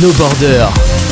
No Border.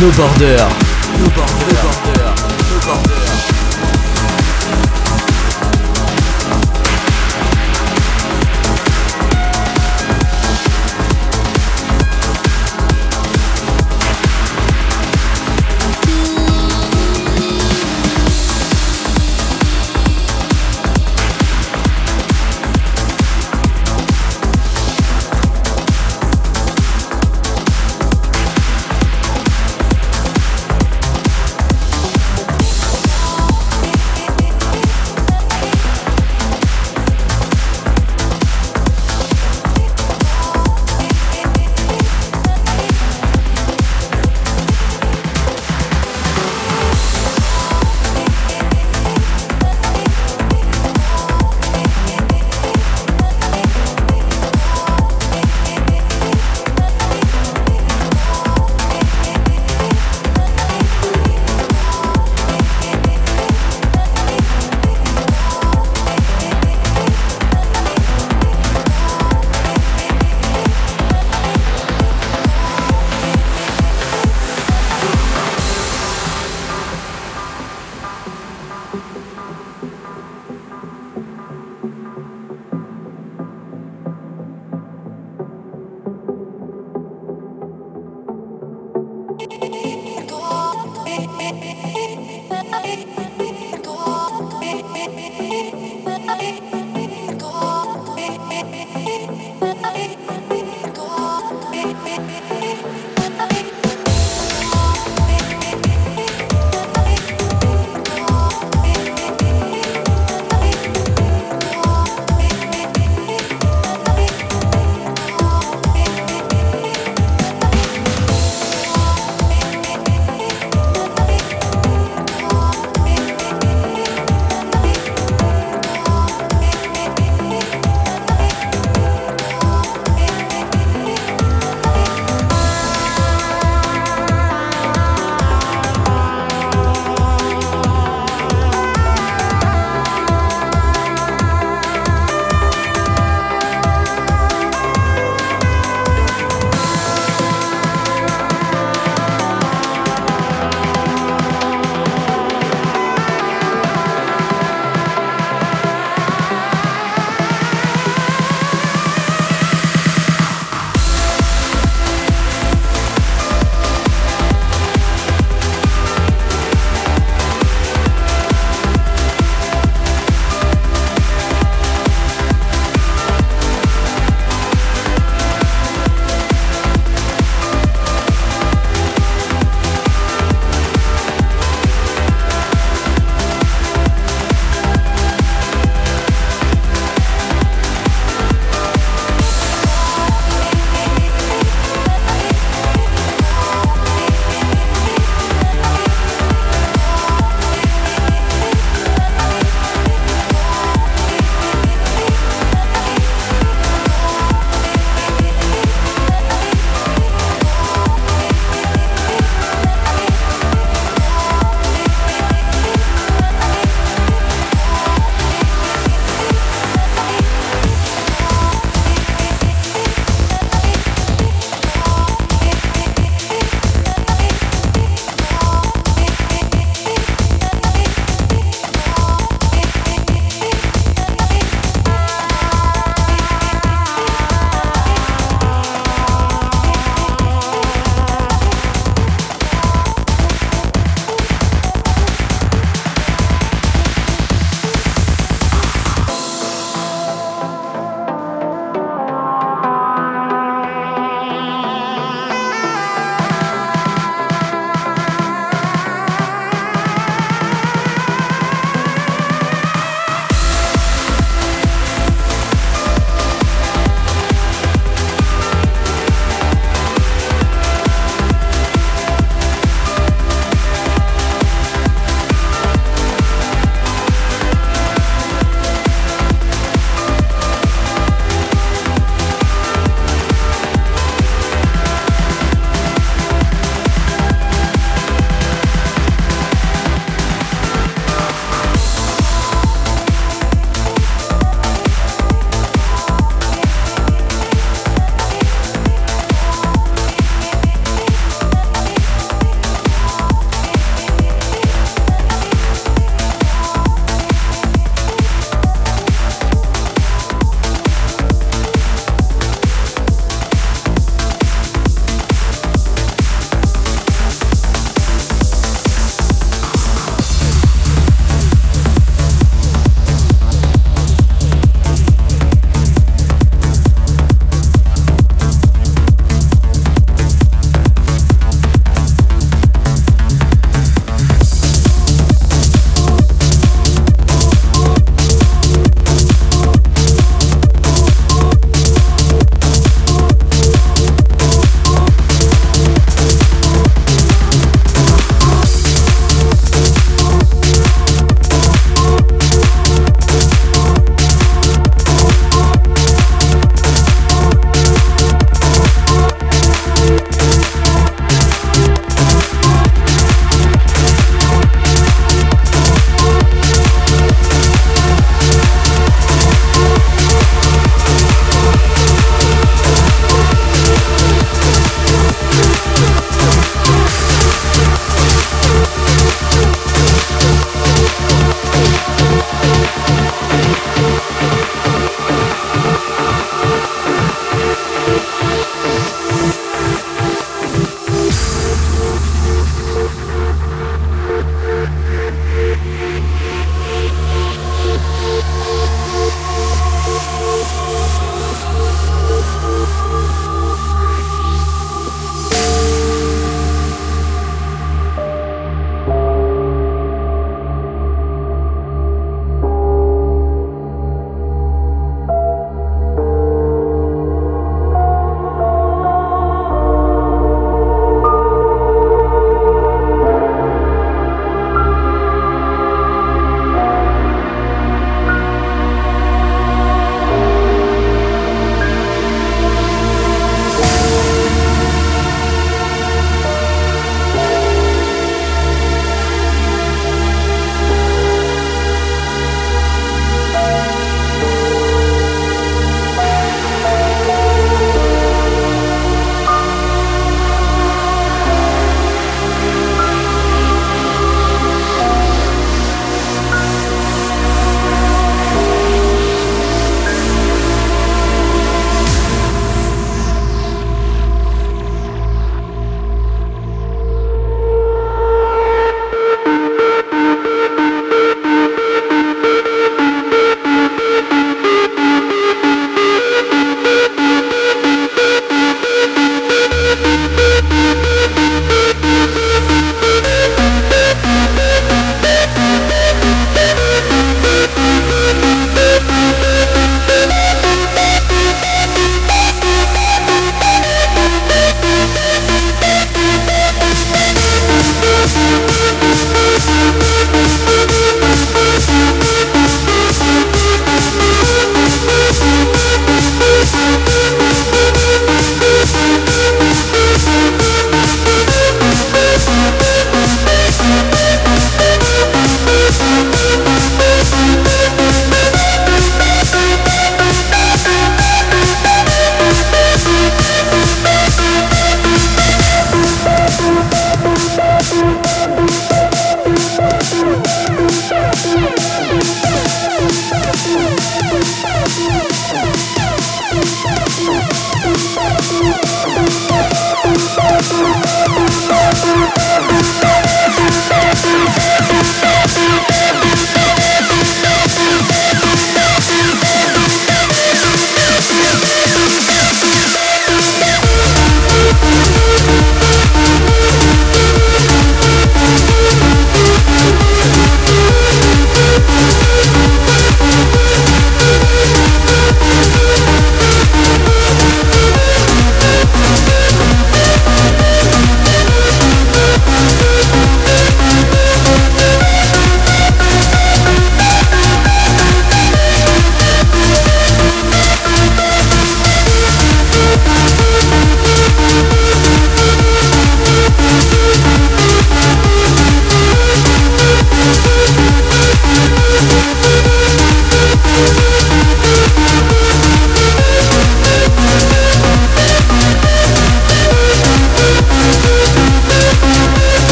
No border.